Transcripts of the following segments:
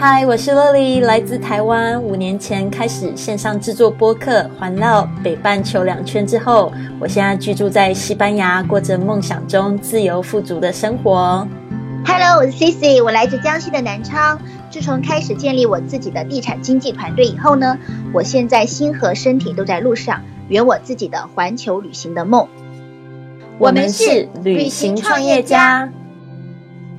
嗨，我是 Lily，来自台湾。五年前开始线上制作播客，环绕北半球两圈之后，我现在居住在西班牙，过着梦想中自由富足的生活。Hello，我是 Cici，我来自江西的南昌。自从开始建立我自己的地产经纪团队以后呢，我现在心和身体都在路上，圆我自己的环球旅行的梦。我们是旅行创业家。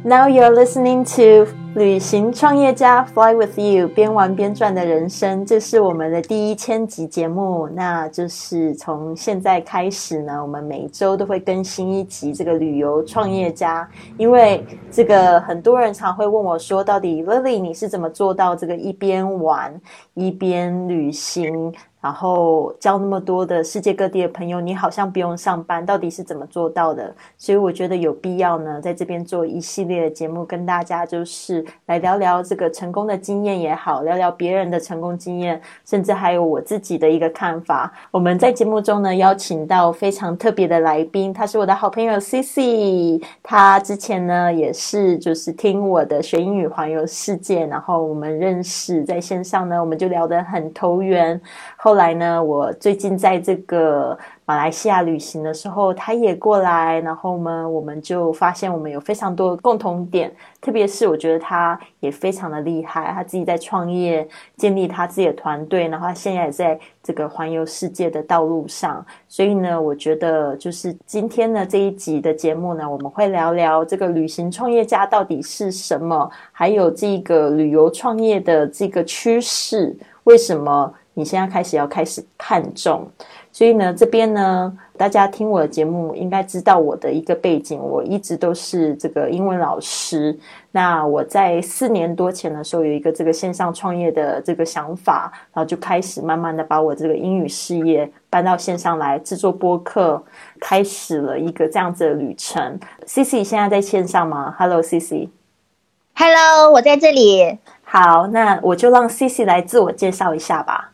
Now you're listening to。旅行创业家 Fly with you，边玩边赚的人生，这是我们的第一千集节目。那就是从现在开始呢，我们每周都会更新一集这个旅游创业家。因为这个很多人常会问我说，到底 Lily 你是怎么做到这个一边玩一边旅行？然后交那么多的世界各地的朋友，你好像不用上班，到底是怎么做到的？所以我觉得有必要呢，在这边做一系列的节目，跟大家就是来聊聊这个成功的经验也好，聊聊别人的成功经验，甚至还有我自己的一个看法。我们在节目中呢，邀请到非常特别的来宾，他是我的好朋友 C C，他之前呢也是就是听我的学英语环游世界，然后我们认识在线上呢，我们就聊得很投缘。后后来呢，我最近在这个马来西亚旅行的时候，他也过来，然后呢，我们就发现我们有非常多的共同点，特别是我觉得他也非常的厉害，他自己在创业，建立他自己的团队，然后他现在也在这个环游世界的道路上。所以呢，我觉得就是今天呢这一集的节目呢，我们会聊聊这个旅行创业家到底是什么，还有这个旅游创业的这个趋势，为什么？你现在开始要开始看重，所以呢，这边呢，大家听我的节目应该知道我的一个背景，我一直都是这个英文老师。那我在四年多前的时候有一个这个线上创业的这个想法，然后就开始慢慢的把我这个英语事业搬到线上来制作播客，开始了一个这样子的旅程。C C 现在在线上吗？Hello C C，Hello，我在这里。好，那我就让 C C 来自我介绍一下吧。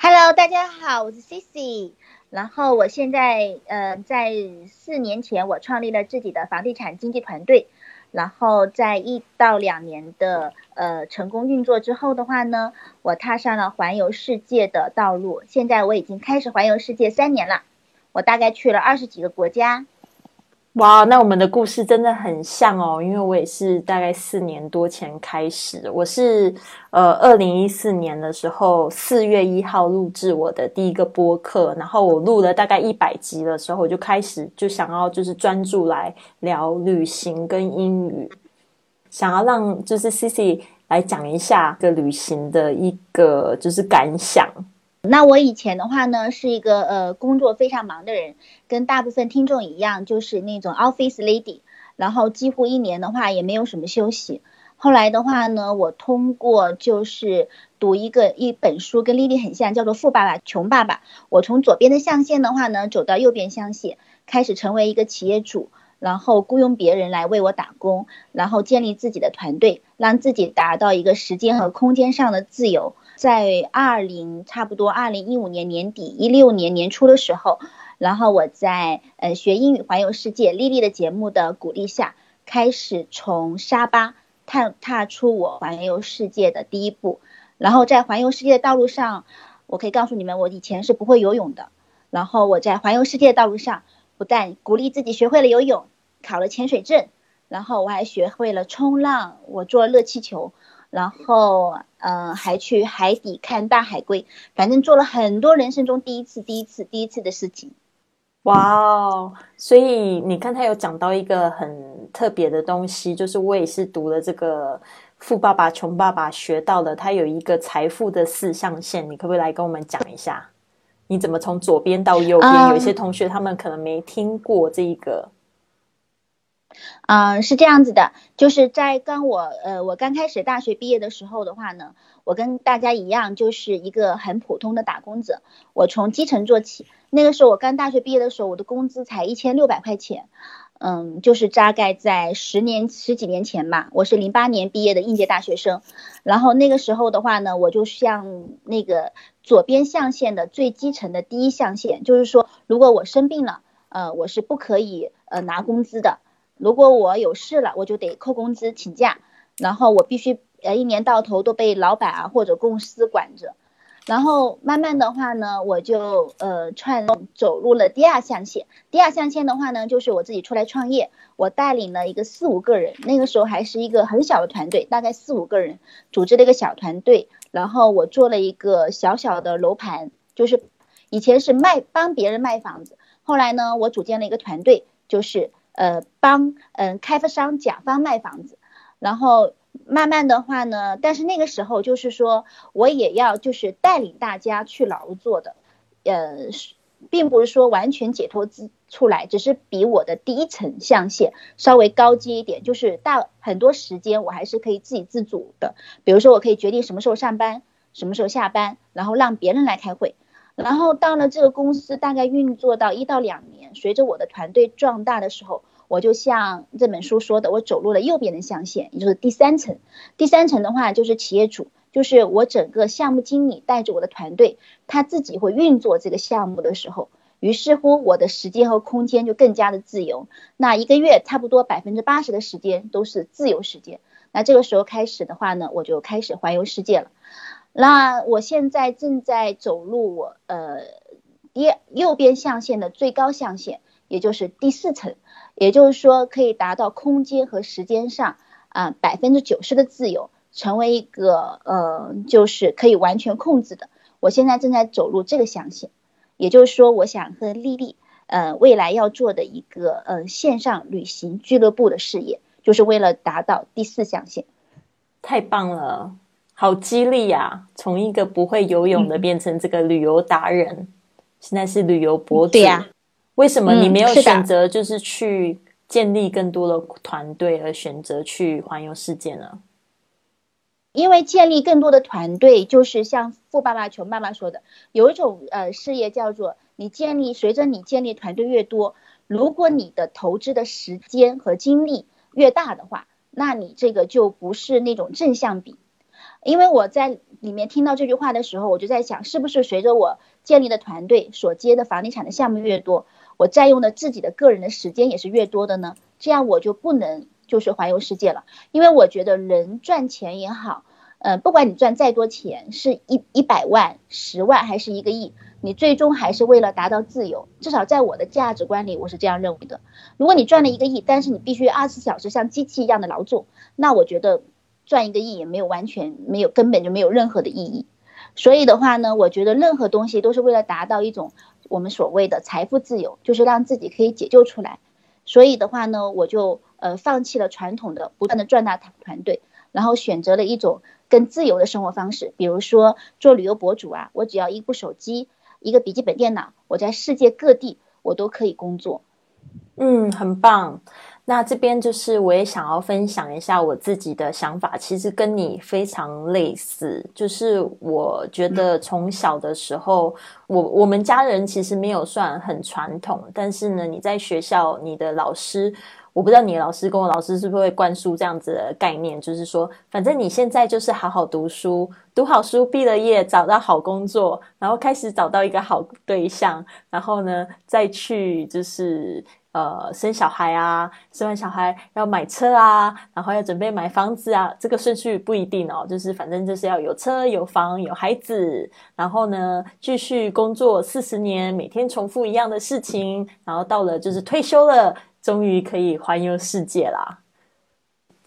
Hello，大家好，我是 Cici。然后我现在呃，在四年前我创立了自己的房地产经纪团队。然后在一到两年的呃成功运作之后的话呢，我踏上了环游世界的道路。现在我已经开始环游世界三年了，我大概去了二十几个国家。哇，那我们的故事真的很像哦，因为我也是大概四年多前开始，我是呃二零一四年的时候四月一号录制我的第一个播客，然后我录了大概一百集的时候，我就开始就想要就是专注来聊旅行跟英语，想要让就是 C C 来讲一下个旅行的一个就是感想。那我以前的话呢，是一个呃工作非常忙的人，跟大部分听众一样，就是那种 office lady，然后几乎一年的话也没有什么休息。后来的话呢，我通过就是读一个一本书，跟丽丽很像，叫做《富爸爸穷爸爸》。我从左边的象限的话呢，走到右边象限，开始成为一个企业主，然后雇佣别人来为我打工，然后建立自己的团队，让自己达到一个时间和空间上的自由。在二零差不多二零一五年年底一六年年初的时候，然后我在呃学英语环游世界丽丽的节目的鼓励下，开始从沙巴踏踏出我环游世界的第一步。然后在环游世界的道路上，我可以告诉你们，我以前是不会游泳的。然后我在环游世界的道路上，不但鼓励自己学会了游泳，考了潜水证，然后我还学会了冲浪，我做热气球。然后，嗯，还去海底看大海龟，反正做了很多人生中第一次、第一次、第一次的事情。哇哦！所以你看，他有讲到一个很特别的东西，就是我也是读了这个《富爸爸穷爸爸》学到的，他有一个财富的四象限，你可不可以来跟我们讲一下？你怎么从左边到右边？有一些同学他们可能没听过这一个。嗯，是这样子的，就是在刚我呃我刚开始大学毕业的时候的话呢，我跟大家一样，就是一个很普通的打工者。我从基层做起，那个时候我刚大学毕业的时候，我的工资才一千六百块钱。嗯，就是大概在十年十几年前吧，我是零八年毕业的应届大学生。然后那个时候的话呢，我就像那个左边象限的最基层的第一象限，就是说，如果我生病了，呃，我是不可以呃拿工资的。如果我有事了，我就得扣工资请假，然后我必须呃一年到头都被老板啊或者公司管着。然后慢慢的话呢，我就呃串走入了第二象限。第二象限的话呢，就是我自己出来创业，我带领了一个四五个人，那个时候还是一个很小的团队，大概四五个人组织了一个小团队。然后我做了一个小小的楼盘，就是以前是卖帮别人卖房子，后来呢，我组建了一个团队，就是呃帮嗯开发商甲方卖房子，然后。慢慢的话呢，但是那个时候就是说，我也要就是带领大家去劳作的，呃，并不是说完全解脱自出来，只是比我的第一层象限稍微高阶一点，就是大很多时间我还是可以自己自主的，比如说我可以决定什么时候上班，什么时候下班，然后让别人来开会，然后到了这个公司大概运作到一到两年，随着我的团队壮大的时候。我就像这本书说的，我走入了右边的象限，也就是第三层。第三层的话就是企业主，就是我整个项目经理带着我的团队，他自己会运作这个项目的时候，于是乎我的时间和空间就更加的自由。那一个月差不多百分之八十的时间都是自由时间。那这个时候开始的话呢，我就开始环游世界了。那我现在正在走入我呃第右边象限的最高象限，也就是第四层。也就是说，可以达到空间和时间上啊百分之九十的自由，成为一个呃，就是可以完全控制的。我现在正在走入这个象限，也就是说，我想和丽丽呃未来要做的一个呃线上旅行俱乐部的事业，就是为了达到第四象限。太棒了，好激励呀！从一个不会游泳的变成这个旅游达人，现在是旅游博主。对呀。为什么你没有选择就是去建立更多的团队，而选择去环游世界呢？因为建立更多的团队，就是像富爸爸穷爸爸说的，有一种呃事业叫做你建立，随着你建立团队越多，如果你的投资的时间和精力越大的话，那你这个就不是那种正向比。因为我在里面听到这句话的时候，我就在想，是不是随着我建立的团队所接的房地产的项目越多？我占用的自己的个人的时间也是越多的呢，这样我就不能就是环游世界了，因为我觉得人赚钱也好，呃，不管你赚再多钱，是一一百万、十万还是一个亿，你最终还是为了达到自由。至少在我的价值观里，我是这样认为的。如果你赚了一个亿，但是你必须二十四小时像机器一样的劳作，那我觉得赚一个亿也没有完全没有根本就没有任何的意义。所以的话呢，我觉得任何东西都是为了达到一种。我们所谓的财富自由，就是让自己可以解救出来。所以的话呢，我就呃放弃了传统的不断的赚大团队，然后选择了一种更自由的生活方式。比如说做旅游博主啊，我只要一部手机，一个笔记本电脑，我在世界各地我都可以工作。嗯，很棒。那这边就是我也想要分享一下我自己的想法，其实跟你非常类似。就是我觉得从小的时候，我我们家人其实没有算很传统，但是呢，你在学校，你的老师，我不知道你的老师跟我老师是不是会灌输这样子的概念，就是说，反正你现在就是好好读书，读好书，毕了业，找到好工作，然后开始找到一个好对象，然后呢，再去就是。呃，生小孩啊，生完小孩要买车啊，然后要准备买房子啊，这个顺序不一定哦，就是反正就是要有车有房有孩子，然后呢继续工作四十年，每天重复一样的事情，然后到了就是退休了，终于可以环游世界啦。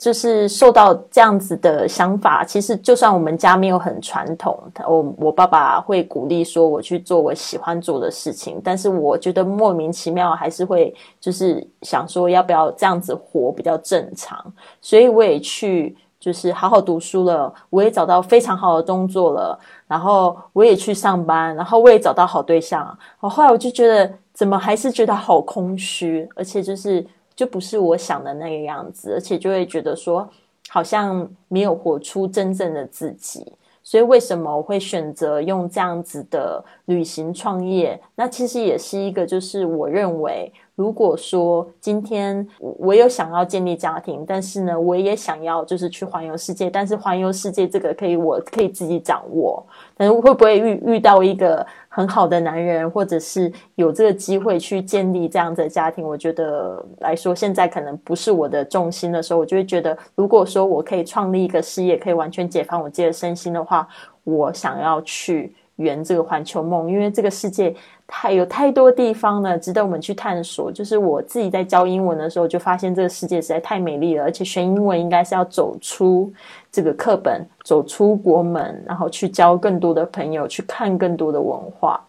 就是受到这样子的想法，其实就算我们家没有很传统，我我爸爸会鼓励说我去做我喜欢做的事情，但是我觉得莫名其妙还是会就是想说要不要这样子活比较正常，所以我也去就是好好读书了，我也找到非常好的工作了，然后我也去上班，然后我也找到好对象，我后来我就觉得怎么还是觉得好空虚，而且就是。就不是我想的那个样子，而且就会觉得说好像没有活出真正的自己。所以为什么我会选择用这样子的旅行创业？那其实也是一个，就是我认为，如果说今天我有想要建立家庭，但是呢，我也想要就是去环游世界，但是环游世界这个可以我可以自己掌握，但是会不会遇遇到一个很好的男人，或者是有这个机会去建立这样子的家庭？我觉得来说，现在可能不是我的重心的时候，我就会觉得，如果说我可以创立一个事业，可以完全解放我自己的身心的话，我想要去。圆这个环球梦，因为这个世界太有太多地方呢，值得我们去探索。就是我自己在教英文的时候，就发现这个世界实在太美丽了，而且学英文应该是要走出这个课本，走出国门，然后去交更多的朋友，去看更多的文化。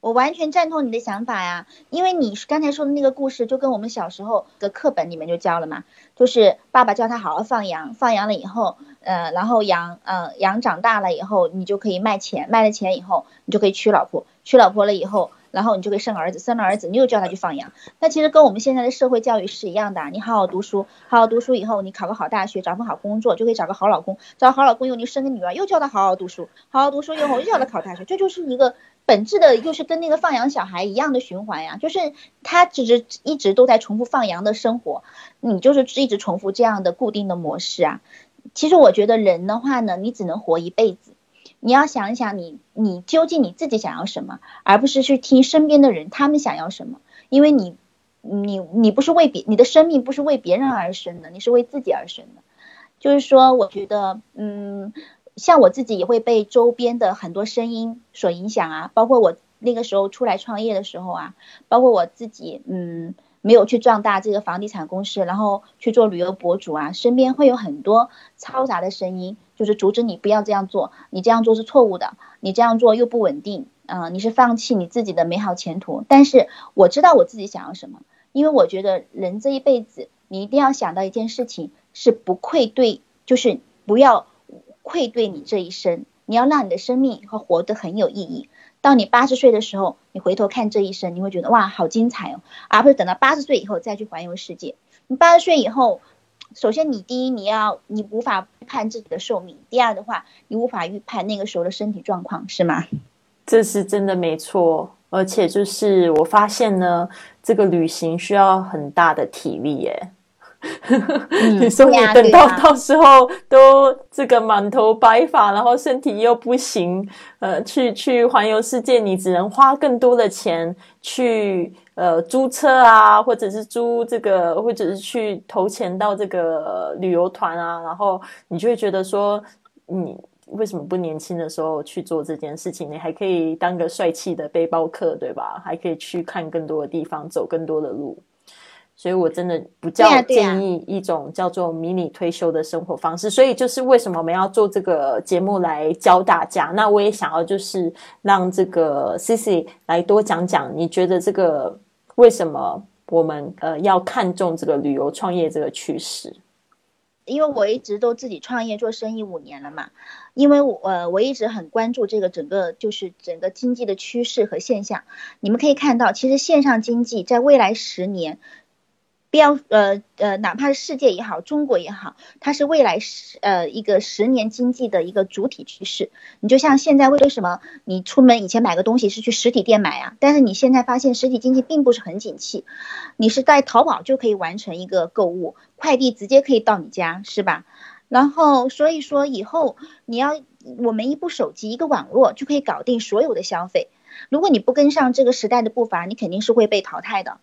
我完全赞同你的想法呀，因为你刚才说的那个故事，就跟我们小时候的课本里面就教了嘛，就是爸爸教他好好放羊，放羊了以后，呃，然后羊，呃，羊长大了以后，你就可以卖钱，卖了钱以后，你就可以娶老婆，娶老婆了以后，然后你就可以生儿子，生了儿子，你又叫他去放羊。那其实跟我们现在的社会教育是一样的，你好好读书，好好读书以后，你考个好大学，找份好工作，就可以找个好老公，找好老公以后，你生个女儿，又叫他好好读书，好好读书以后，又叫他考大学，这就是一个。本质的就是跟那个放羊小孩一样的循环呀，就是他只是一直都在重复放羊的生活，你就是一直重复这样的固定的模式啊。其实我觉得人的话呢，你只能活一辈子，你要想一想你你究竟你自己想要什么，而不是去听身边的人他们想要什么，因为你你你不是为别你的生命不是为别人而生的，你是为自己而生的。就是说，我觉得嗯。像我自己也会被周边的很多声音所影响啊，包括我那个时候出来创业的时候啊，包括我自己，嗯，没有去壮大这个房地产公司，然后去做旅游博主啊，身边会有很多嘈杂的声音，就是阻止你不要这样做，你这样做是错误的，你这样做又不稳定，啊，你是放弃你自己的美好前途。但是我知道我自己想要什么，因为我觉得人这一辈子，你一定要想到一件事情，是不愧对，就是不要。愧对你这一生，你要让你的生命和活得很有意义。到你八十岁的时候，你回头看这一生，你会觉得哇，好精彩哦，而不是等到八十岁以后再去环游世界。你八十岁以后，首先你第一你要你无法预判自己的寿命，第二的话你无法预判那个时候的身体状况，是吗？这是真的没错，而且就是我发现呢，这个旅行需要很大的体力耶。你说你等到到时候都这个满头白发，然后身体又不行，呃，去去环游世界，你只能花更多的钱去呃租车啊，或者是租这个，或者是去投钱到这个旅游团啊，然后你就会觉得说，你为什么不年轻的时候去做这件事情？你还可以当个帅气的背包客，对吧？还可以去看更多的地方，走更多的路。所以，我真的不叫建议一种叫做迷你退休的生活方式。所以，就是为什么我们要做这个节目来教大家？那我也想要就是让这个 C C 来多讲讲，你觉得这个为什么我们呃要看重这个旅游创业这个趋势？因为我一直都自己创业做生意五年了嘛，因为我呃我一直很关注这个整个就是整个经济的趋势和现象。你们可以看到，其实线上经济在未来十年。要呃呃，哪怕是世界也好，中国也好，它是未来十呃一个十年经济的一个主体趋势。你就像现在为什么你出门以前买个东西是去实体店买啊？但是你现在发现实体经济并不是很景气，你是在淘宝就可以完成一个购物，快递直接可以到你家，是吧？然后所以说以后你要我们一部手机一个网络就可以搞定所有的消费。如果你不跟上这个时代的步伐，你肯定是会被淘汰的。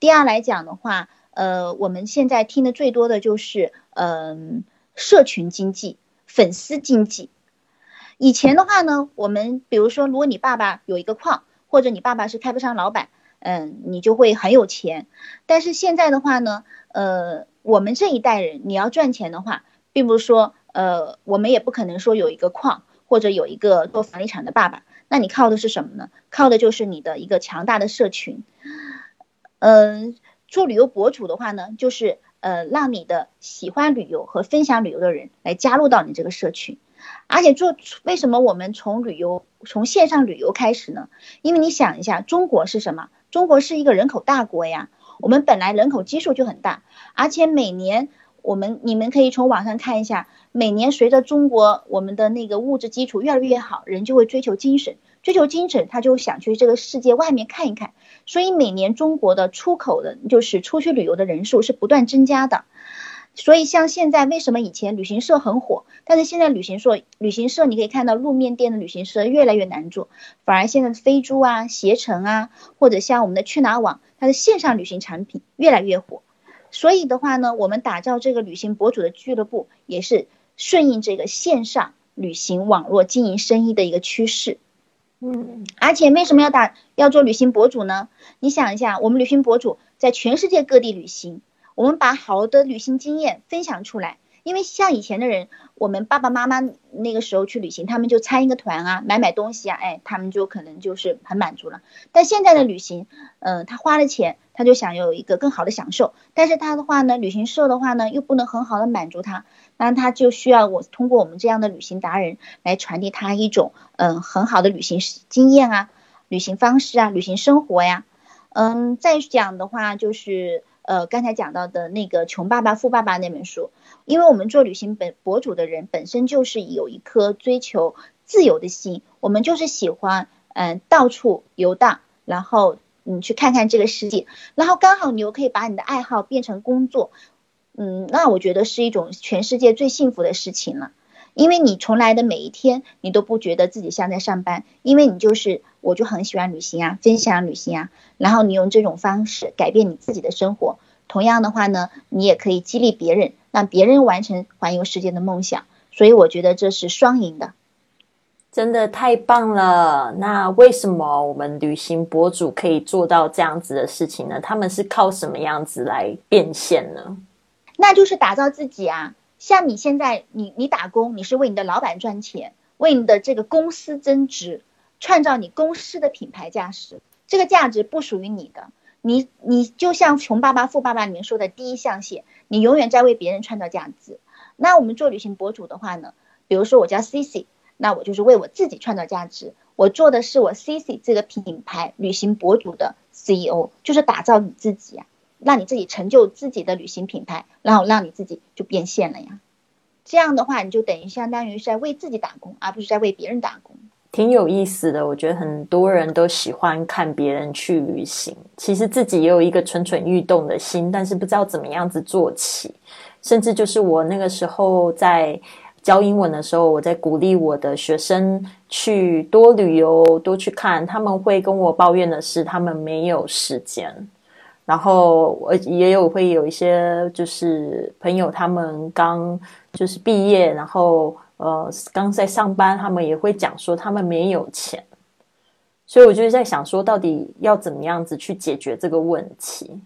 第二来讲的话。呃，我们现在听的最多的就是，嗯，社群经济、粉丝经济。以前的话呢，我们比如说，如果你爸爸有一个矿，或者你爸爸是开发商老板，嗯，你就会很有钱。但是现在的话呢，呃，我们这一代人，你要赚钱的话，并不是说，呃，我们也不可能说有一个矿，或者有一个做房地产的爸爸。那你靠的是什么呢？靠的就是你的一个强大的社群，嗯。做旅游博主的话呢，就是呃，让你的喜欢旅游和分享旅游的人来加入到你这个社群，而且做为什么我们从旅游从线上旅游开始呢？因为你想一下，中国是什么？中国是一个人口大国呀，我们本来人口基数就很大，而且每年我们你们可以从网上看一下，每年随着中国我们的那个物质基础越来越好，人就会追求精神。追求精神，他就想去这个世界外面看一看。所以每年中国的出口的，就是出去旅游的人数是不断增加的。所以像现在为什么以前旅行社很火，但是现在旅行社旅行社你可以看到路面店的旅行社越来越难做，反而现在飞猪啊、携程啊，或者像我们的去哪网，它的线上旅行产品越来越火。所以的话呢，我们打造这个旅行博主的俱乐部，也是顺应这个线上旅行网络经营生意的一个趋势。嗯，而且为什么要打要做旅行博主呢？你想一下，我们旅行博主在全世界各地旅行，我们把好的旅行经验分享出来。因为像以前的人，我们爸爸妈妈那个时候去旅行，他们就参一个团啊，买买东西啊，哎，他们就可能就是很满足了。但现在的旅行，嗯，他花了钱，他就想有一个更好的享受，但是他的话呢，旅行社的话呢，又不能很好的满足他，那他就需要我通过我们这样的旅行达人来传递他一种嗯很好的旅行经验啊，旅行方式啊，旅行生活呀，嗯，再讲的话就是呃刚才讲到的那个《穷爸爸富爸爸》那本书。因为我们做旅行本博主的人本身就是有一颗追求自由的心，我们就是喜欢嗯到处游荡，然后嗯去看看这个世界，然后刚好你又可以把你的爱好变成工作，嗯，那我觉得是一种全世界最幸福的事情了。因为你从来的每一天，你都不觉得自己像在上班，因为你就是我就很喜欢旅行啊，分享旅行啊，然后你用这种方式改变你自己的生活。同样的话呢，你也可以激励别人。让别人完成环游世界的梦想，所以我觉得这是双赢的，真的太棒了。那为什么我们旅行博主可以做到这样子的事情呢？他们是靠什么样子来变现呢？那就是打造自己啊！像你现在，你你打工，你是为你的老板赚钱，为你的这个公司增值，创造你公司的品牌价值。这个价值不属于你的，你你就像《穷爸爸富爸爸》里面说的第一象限。你永远在为别人创造价值。那我们做旅行博主的话呢？比如说我叫 C C，那我就是为我自己创造价值。我做的是我 C C 这个品牌旅行博主的 C E O，就是打造你自己呀，让你自己成就自己的旅行品牌，然后让你自己就变现了呀。这样的话，你就等于相当于是在为自己打工，而不是在为别人打工。挺有意思的，我觉得很多人都喜欢看别人去旅行，其实自己也有一个蠢蠢欲动的心，但是不知道怎么样子做起。甚至就是我那个时候在教英文的时候，我在鼓励我的学生去多旅游、多去看，他们会跟我抱怨的是他们没有时间。然后我也有会有一些就是朋友，他们刚就是毕业，然后。呃，刚在上班，他们也会讲说他们没有钱，所以我就在想说，到底要怎么样子去解决这个问题？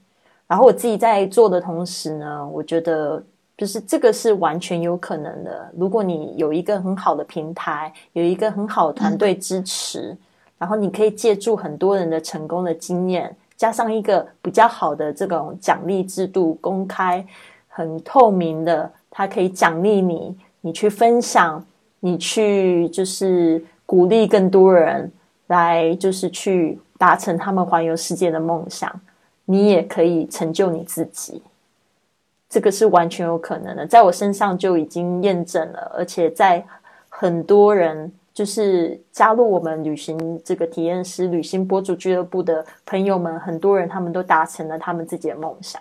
然后我自己在做的同时呢，我觉得就是这个是完全有可能的。如果你有一个很好的平台，有一个很好的团队支持，然后你可以借助很多人的成功的经验，加上一个比较好的这种奖励制度，公开、很透明的，它可以奖励你。你去分享，你去就是鼓励更多人来，就是去达成他们环游世界的梦想。你也可以成就你自己，这个是完全有可能的，在我身上就已经验证了，而且在很多人就是加入我们旅行这个体验师、旅行博主俱乐部的朋友们，很多人他们都达成了他们自己的梦想。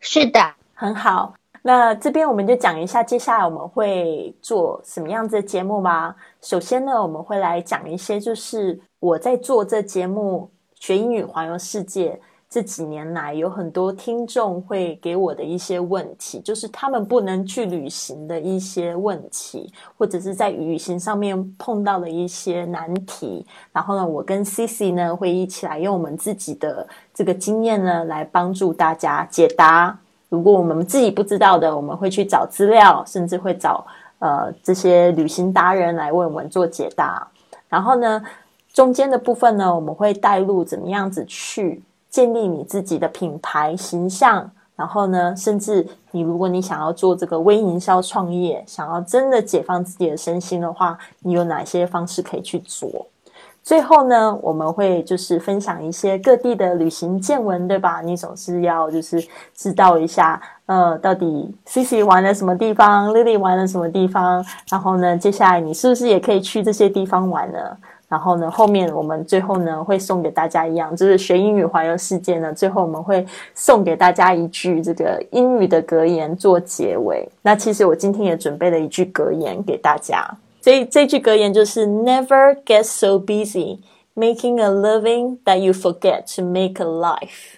是的，很好。那这边我们就讲一下，接下来我们会做什么样子的节目吧。首先呢，我们会来讲一些，就是我在做这节目学英语环游世界这几年来，有很多听众会给我的一些问题，就是他们不能去旅行的一些问题，或者是在旅行上面碰到的一些难题。然后呢，我跟 C C 呢会一起来用我们自己的这个经验呢，来帮助大家解答。如果我们自己不知道的，我们会去找资料，甚至会找呃这些旅行达人来为我们做解答。然后呢，中间的部分呢，我们会带入怎么样子去建立你自己的品牌形象。然后呢，甚至你如果你想要做这个微营销创业，想要真的解放自己的身心的话，你有哪些方式可以去做？最后呢，我们会就是分享一些各地的旅行见闻，对吧？你总是要就是知道一下，呃，到底 C C 玩了什么地方，Lily 玩了什么地方，然后呢，接下来你是不是也可以去这些地方玩呢？然后呢，后面我们最后呢会送给大家一样，就是学英语环游世界呢，最后我们会送给大家一句这个英语的格言做结尾。那其实我今天也准备了一句格言给大家，这这句格言就是 Never get so busy making a living that you forget to make a life.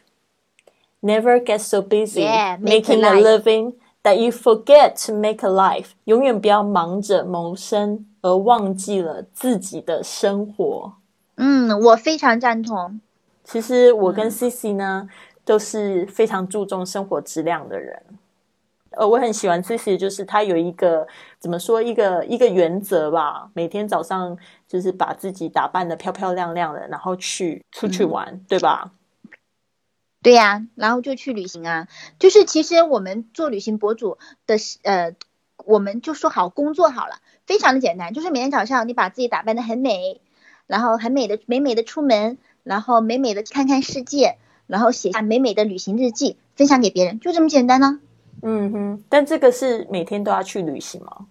Never get so busy Yeah, make making a living that you forget to make a life. 永远不要忙着谋生而忘记了自己的生活。嗯，我非常赞同。其实我跟 Cici 呢，都是非常注重生活质量的人。呃，我很喜欢 Cici，就是他有一个怎么说一个一个原则吧，每天早上就是把自己打扮的漂漂亮亮的，然后去出去玩，对吧？对呀、然后就去旅行啊。就是其实我们做旅行博主的是，呃，我们就说好工作好了，非常的简单，就是每天早上你把自己打扮的很美，然后很美的美美的出门，然后美美的看看世界，然后写下美美的旅行日记，分享给别人，就这么简单呢、嗯哼，但这个是每天都要去旅行吗？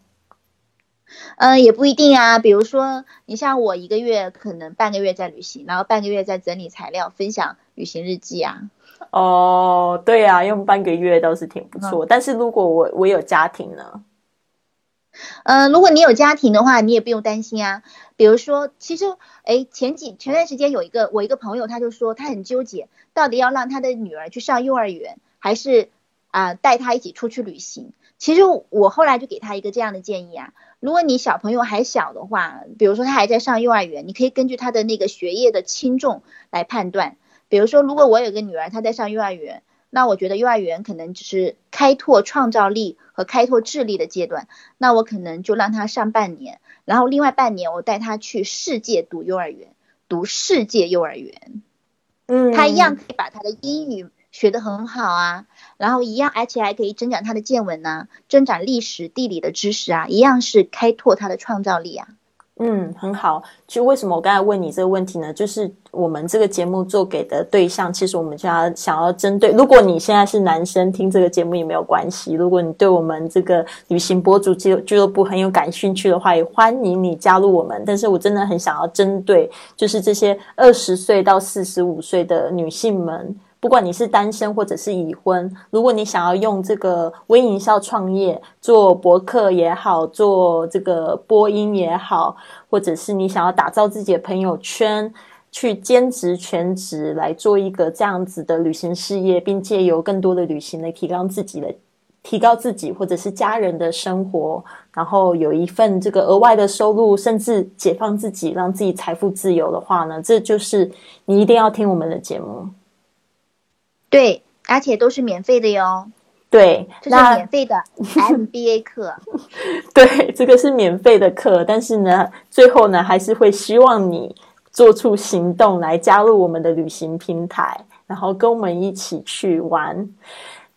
嗯，也不一定啊。比如说，你像我一个月可能半个月在旅行，然后半个月在整理材料，分享旅行日记啊。哦，对啊，用半个月倒是挺不错。但是如果我我有家庭呢？嗯，如果你有家庭的话，你也不用担心啊。比如说，其实，哎，前几前段时间有一个我一个朋友，他就说他很纠结，到底要让他的女儿去上幼儿园，还是啊、带她一起出去旅行。其实我后来就给他一个这样的建议啊，如果你小朋友还小的话，比如说他还在上幼儿园，你可以根据他的那个学业的轻重来判断。比如说，如果我有个女儿，她在上幼儿园，那我觉得幼儿园可能只是开拓创造力和开拓智力的阶段，那我可能就让她上半年，然后另外半年我带她去世界读幼儿园，读世界幼儿园，嗯，她一样可以把她的英语学得很好啊，然后一样，而且还可以增长她的见闻呐、增长历史、地理的知识啊，一样是开拓她的创造力啊。嗯，很好。就为什么我刚才问你这个问题呢？就是我们这个节目做给的对象，其实我们就要想要针对。如果你现在是男生，听这个节目也没有关系。如果你对我们这个旅行博主俱俱乐部很有感兴趣的话，也欢迎你加入我们。但是我真的很想要针对，就是这些二十岁到四十五岁的女性们。不管你是单身或者是已婚，如果你想要用这个微营销创业做博客也好，做这个播音也好，或者是你想要打造自己的朋友圈，去兼职全职来做一个这样子的旅行事业，并借由更多的旅行来提高自己的。提高自己或者是家人的生活，然后有一份这个额外的收入，甚至解放自己，让自己财富自由的话呢，这就是你一定要听我们的节目。对，而且都是免费的哟，对，这是免费的 MBA 课。对，这个是免费的课，但是呢，最后呢，还是会希望你做出行动来加入我们的旅行平台，然后跟我们一起去玩。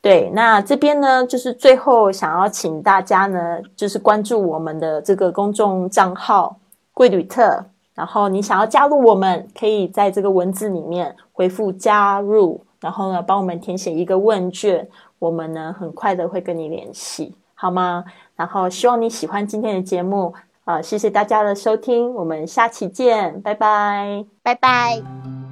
对，那这边呢，就是最后想要请大家呢，就是关注我们的这个公众账号“贵旅特”，然后你想要加入我们，可以在这个文字里面回复“加入”，然后呢，帮我们填写一个问卷，我们呢很快的会跟你联系，好吗？然后希望你喜欢今天的节目啊、谢谢大家的收听，我们下期见，拜拜。拜拜。